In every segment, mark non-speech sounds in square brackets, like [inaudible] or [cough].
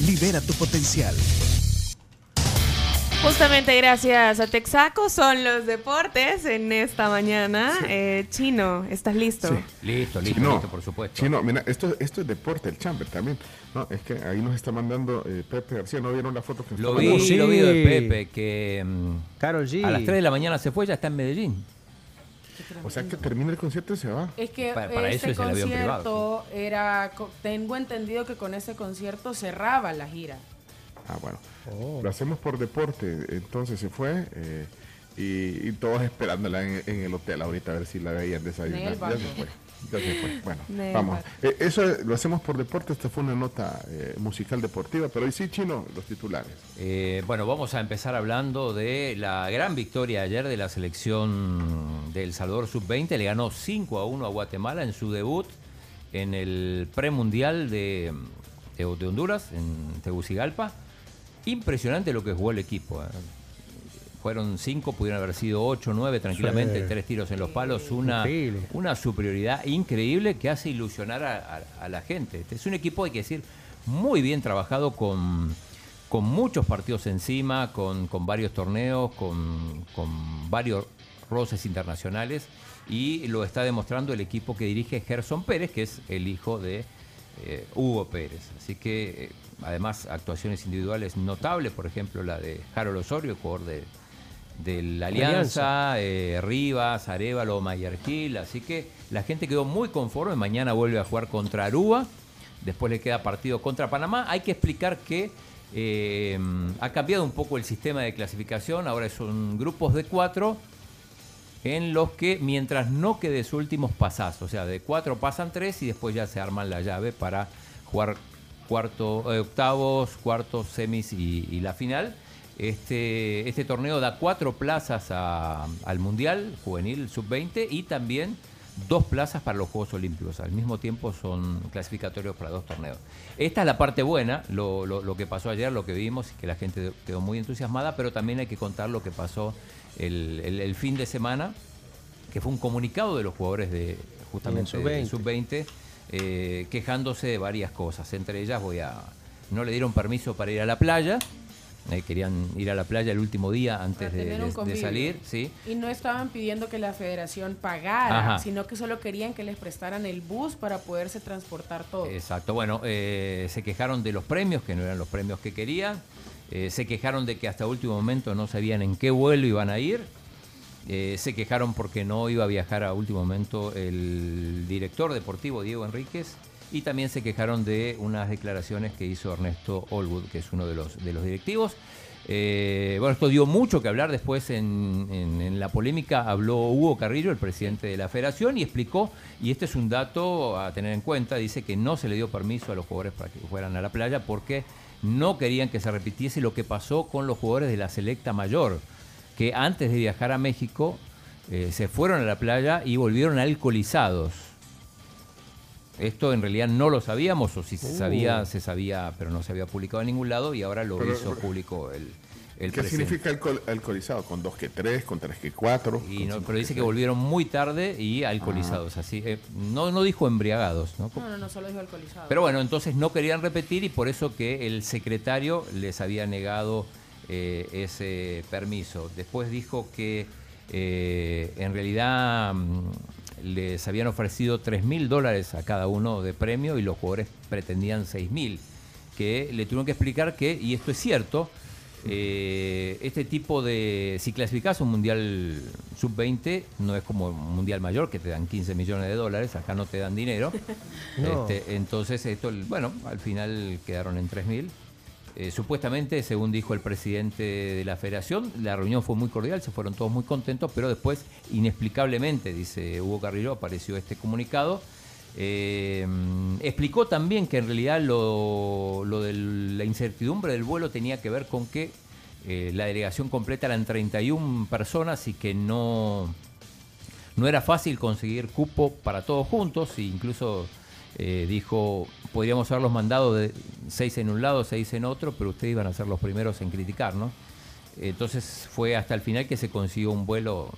Libera tu potencial. Justamente gracias a Texaco son los deportes en esta mañana. Eh, Chino, ¿estás listo? Sí. Listo, listo, Chino, listo, por supuesto. Chino, mira, esto, esto es deporte, el chamber también. No, es que ahí nos está mandando eh, Pepe García. ¿No vieron la foto que nos Lo está vi, mandando? sí. lo vi de Pepe, que mm, Carol G. a las 3 de la mañana se fue, ya está en Medellín. O sea que termina el concierto y se va. Es que Para- para este eso es el avión concierto era, tengo entendido que con ese concierto cerraba la gira. Ah, bueno. Oh. Lo hacemos por deporte. Entonces se fue eh, y, y todos esperándola en, en el hotel ahorita a ver si la veían desayunar. Ya se fue. Ya se fue. Bueno, vamos. Eh, eso es- lo hacemos por deporte. Esta fue una nota eh, musical deportiva. Pero hoy sí, Chino, los titulares. Eh, bueno, vamos a empezar hablando de la gran victoria ayer de la selección de El Salvador Sub-20. Le ganó 5 a 1 a Guatemala en su debut en el premundial de, de, de Honduras, en Tegucigalpa. Impresionante lo que jugó el equipo. Fueron 5, pudieron haber sido 8, 9 tranquilamente, Sí. tres tiros en los palos, una, Increíble. una superioridad increíble que hace ilusionar a, a- a la gente. Este es un equipo, hay que decir, muy bien trabajado con, con muchos partidos encima, con, con varios torneos, con, con varios roces internacionales y lo está demostrando el equipo que dirige Gerson Pérez, que es el hijo de eh, Hugo Pérez. Así que, eh, además, actuaciones individuales notables, por ejemplo, la de Harold Osorio, jugador de, de la Alianza, eh, Rivas, Arevalo, Mayer Gil. Así que la gente quedó muy conforme. Mañana vuelve a jugar contra Aruba. Después le queda partido contra Panamá. Hay que explicar que eh, ha cambiado un poco el sistema de clasificación. Ahora son grupos de cuatro en los que mientras no quede su últimos pasazos, o sea, de cuatro pasan tres y después ya se arman la llave para jugar cuarto, eh, octavos, cuartos, semis y, y la final. Este, este torneo da cuatro plazas a- al Mundial Juvenil Sub-20 y también dos plazas para los Juegos Olímpicos. Al mismo tiempo son clasificatorios para dos torneos. Esta es la parte buena, lo, lo- lo que pasó ayer, lo que vimos, y que la gente quedó muy entusiasmada, pero también hay que contar lo que pasó el, el- el fin de semana, que fue un comunicado de los jugadores de justamente En de sub-20. sub-20, eh, quejándose de varias cosas. Entre ellas voy a no le dieron permiso para ir a la playa. Eh, querían ir a la playa el último día antes de, salir, sí. Y no estaban pidiendo que la federación pagara, Ajá. sino que solo querían que les prestaran el bus para poderse transportar todo. Exacto, bueno, eh, se quejaron de los premios, que no eran los premios que querían, eh, se quejaron de que hasta último momento no sabían en qué vuelo iban a ir, se quejaron porque no iba a viajar a último momento el director deportivo Diego Enríquez y también se quejaron de unas declaraciones que hizo Ernesto Olwood, que es uno de los, de los directivos. Eh, bueno, esto dio mucho que hablar después en, la polémica. Habló Hugo Carrillo, el presidente de la federación, y explicó, y este es un dato a tener en cuenta, dice que no se le dio permiso a los jugadores para que fueran a la playa porque no querían que se repitiese lo que pasó con los jugadores de la selecta mayor, que antes de viajar a México eh, se fueron a la playa y volvieron alcoholizados. Esto en realidad no lo sabíamos, o si se Uh. sabía, se sabía, pero no se había publicado en ningún lado, y ahora lo Pero- hizo público el, el ¿Qué significa alcohol- alcoholizado? ¿Con dos que tres? ¿Con tres que cuatro? Y con no- pero dice que volvieron muy tarde y alcoholizados, así. eh, no, no dijo embriagados, ¿no? No, no, no, solo dijo alcoholizado. Pero bueno, entonces no querían repetir y por eso que el secretario les había negado eh, ese permiso. Después dijo que eh, en realidad mm, les habían ofrecido 3 mil dólares a cada uno de premio y los jugadores pretendían 6 mil. Que le tuvieron que explicar que, y esto es cierto, eh, este tipo de. Si clasificas un mundial sub-20, no es como un mundial mayor que te dan 15 millones de dólares, acá no te dan dinero. [laughs] No. Este, entonces, esto, bueno, al final quedaron en 3 mil. Eh, supuestamente, según dijo el presidente de la federación, la reunión fue muy cordial, se fueron todos muy contentos, pero después, inexplicablemente, dice Hugo Carrillo, apareció este comunicado Eh, explicó también que en realidad lo, lo de la incertidumbre del vuelo tenía que ver con que eh, la delegación completa eran 31 personas y que no, no era fácil conseguir cupo para todos juntos, e incluso eh, dijo, podríamos haberlos mandado de seis en un lado, seis en otro, pero ustedes iban a ser los primeros en criticar, ¿no? Entonces fue hasta el final que se consiguió un vuelo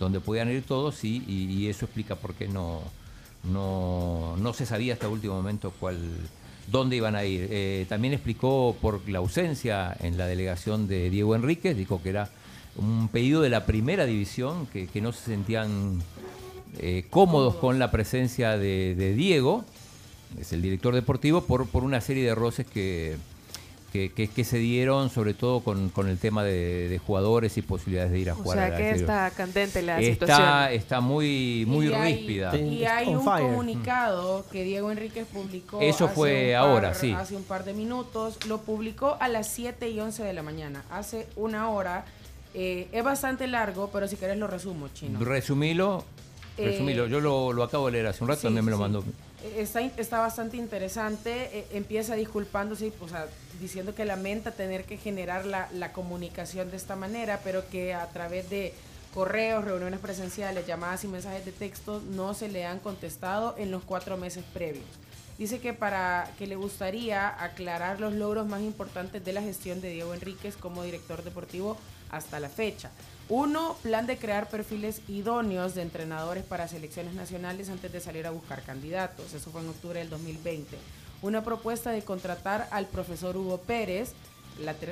donde podían ir todos y, y eso explica por qué no, no, no se sabía hasta el último momento cuál, dónde iban a ir. Eh, también explicó por la ausencia en la delegación de Diego Enríquez, dijo que era un pedido de la primera división, que, no se sentían eh, cómodos con la presencia de, Diego, es el director deportivo, por, por una serie de roces que, que, se dieron, sobre todo con, el tema de, jugadores y posibilidades de ir a jugar. O sea, que está candente la está, situación. Está muy, muy ríspida. y hay un comunicado que Diego Enríquez publicó. Eso fue ahora, sí. Hace un par de minutos. Lo publicó a las 7 y 11 de la mañana, hace una hora. Eh, es bastante largo, pero si querés lo resumo, Chino. Resumilo. Eh, resumilo. Yo lo, acabo de leer hace un rato, también me lo mandó. Está, está bastante interesante. Eh, empieza disculpándose, o sea, diciendo que lamenta tener que generar la, la comunicación de esta manera, pero que a través de correos, reuniones presenciales, llamadas y mensajes de texto no se le han contestado en los cuatro meses previos. Dice que para que le gustaría aclarar los logros más importantes de la gestión de Diego Enríquez como director deportivo hasta la fecha. Uno, plan de crear perfiles idóneos de entrenadores para selecciones nacionales antes de salir a buscar candidatos. Eso fue en octubre del 2020 una propuesta de contratar al profesor Hugo Pérez.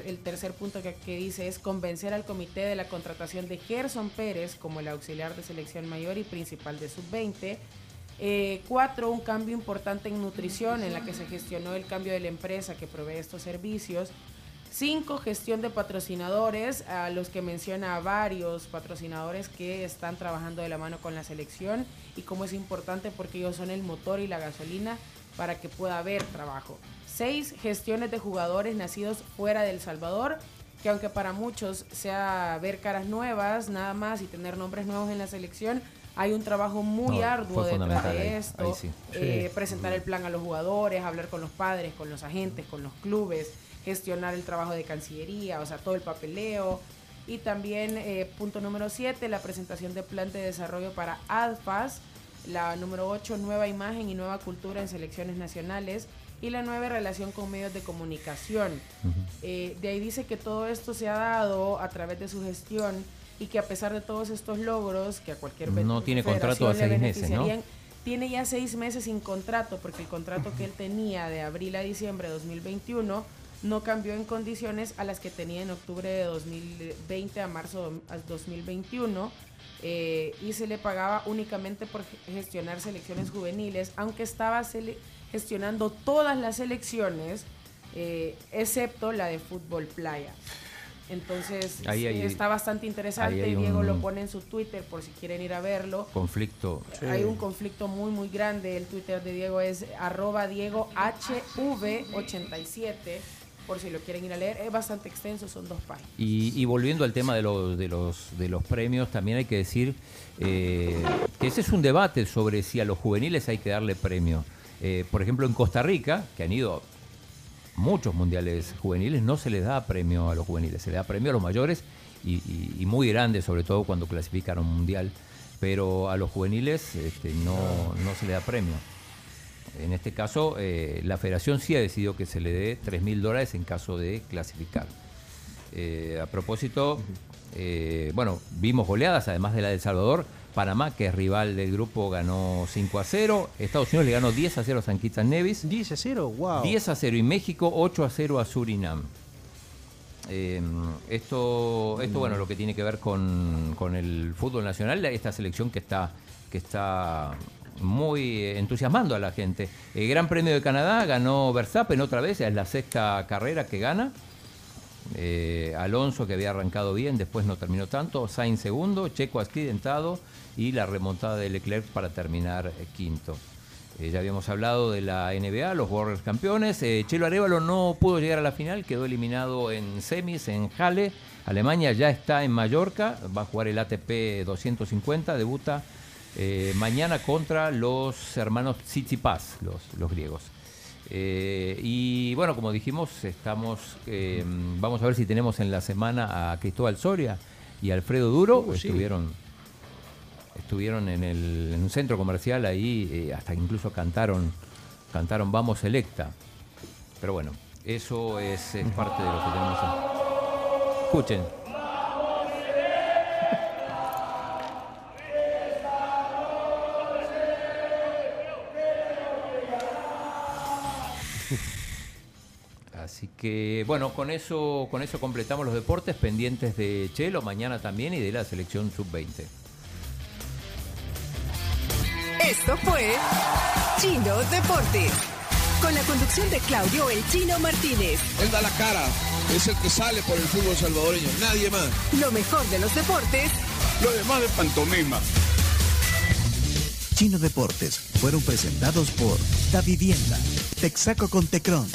el tercer punto que, dice es convencer al comité de la contratación de Gerson Pérez como el auxiliar de selección mayor y principal de sub-20. Eh, cuatro, un cambio importante en nutrición en la que se gestionó el cambio de la empresa que provee estos servicios. Cinco, gestión de patrocinadores, a los que menciona varios patrocinadores que están trabajando de la mano con la selección y cómo es importante porque ellos son el motor y la gasolina para que pueda haber trabajo. Seis, gestiones de jugadores nacidos fuera de El Salvador, que aunque para muchos sea ver caras nuevas nada más y tener nombres nuevos en la selección, hay un trabajo muy arduo detrás de esto. Eh, presentar el plan a los jugadores, hablar con los padres, con los agentes, con los clubes, gestionar el trabajo de Cancillería, o sea, todo el papeleo. Y también, eh, punto número siete, la presentación de plan de desarrollo para ADFAS, la número 8, nueva imagen y nueva cultura en selecciones nacionales. Y la nueva relación con medios de comunicación. Eh, de ahí dice que todo esto se ha dado a través de su gestión y que a pesar de todos estos logros, que a cualquier No tiene contrato a seis meses, ¿no? Tiene ya seis meses sin contrato, porque el contrato que él tenía de abril a diciembre de 2021 no cambió en condiciones a las que tenía en octubre de 2020 a marzo de 2021 eh, y se le pagaba únicamente por gestionar selecciones juveniles, aunque estaba gestionando todas las selecciones, eh, excepto la de fútbol playa. Entonces está bastante interesante. Diego lo pone en su Twitter por si quieren ir a verlo. Conflicto. Hay un conflicto muy muy grande. El Twitter de Diego es arroba Diego HV87 por si lo quieren ir a leer. Es bastante extenso, son dos páginas. Y, volviendo al tema de los, de los, de los premios, también hay que decir eh, que ese es un debate sobre si a los juveniles hay que darle premio. Eh, por ejemplo, en Costa Rica, que han ido muchos mundiales juveniles, no se les da premio a los juveniles, se le da premio a los mayores y, muy grandes, sobre todo cuando clasifican a un mundial. Pero a los juveniles este, no, no se le da premio. En este caso, eh, la federación sí ha decidido que se le dé 3 mil dólares en caso de clasificar. Eh, a propósito, eh, bueno, vimos goleadas, además de la de El Salvador. Panamá, que es rival del grupo, ganó 5 a 0. Estados Unidos le ganó 10 a 0 a San Kitts Nevis. 10 a 0, wow. 10 a 0 y México 8 a 0 a Surinam. esto, esto, bueno, lo que tiene que ver con, con, el fútbol nacional, esta selección que está, que está muy entusiasmando a la gente. El Gran Premio de Canadá ganó Verstappen otra vez, es la sexta carrera que gana. Eh, Alonso, que había arrancado bien, después no terminó tanto. Sainz segundo, Checo accidentado y la remontada de Leclerc para terminar eh, quinto. Eh, ya habíamos hablado de la NBA, los Warriors campeones. Chelo Arevalo no pudo llegar a la final, quedó eliminado en semis en Halle. Alemania ya está en Mallorca, va a jugar el ATP 250, debuta Eh, mañana contra los hermanos Tsitsipas, los griegos. Eh, y bueno, como dijimos, estamos eh, vamos a ver si tenemos en la semana a Cristóbal Soria y Alfredo Duro. Uh, sí. estuvieron estuvieron en, el, en un centro comercial ahí, eh, hasta incluso cantaron cantaron Vamos Selecta. Pero bueno, eso es, es parte de lo que tenemos. Escuchen. Que bueno, con eso, con eso completamos los deportes pendientes de Chelo mañana también y de la selección sub-20. Esto fue Chino Deportes. Con la conducción de Claudio El Chino Martínez. Él da la cara, es el que sale por el fútbol salvadoreño, nadie más. Lo mejor de los deportes Lo demás de pantomima. Chino Deportes fueron presentados por Da Vivienda, Texaco con Tecron,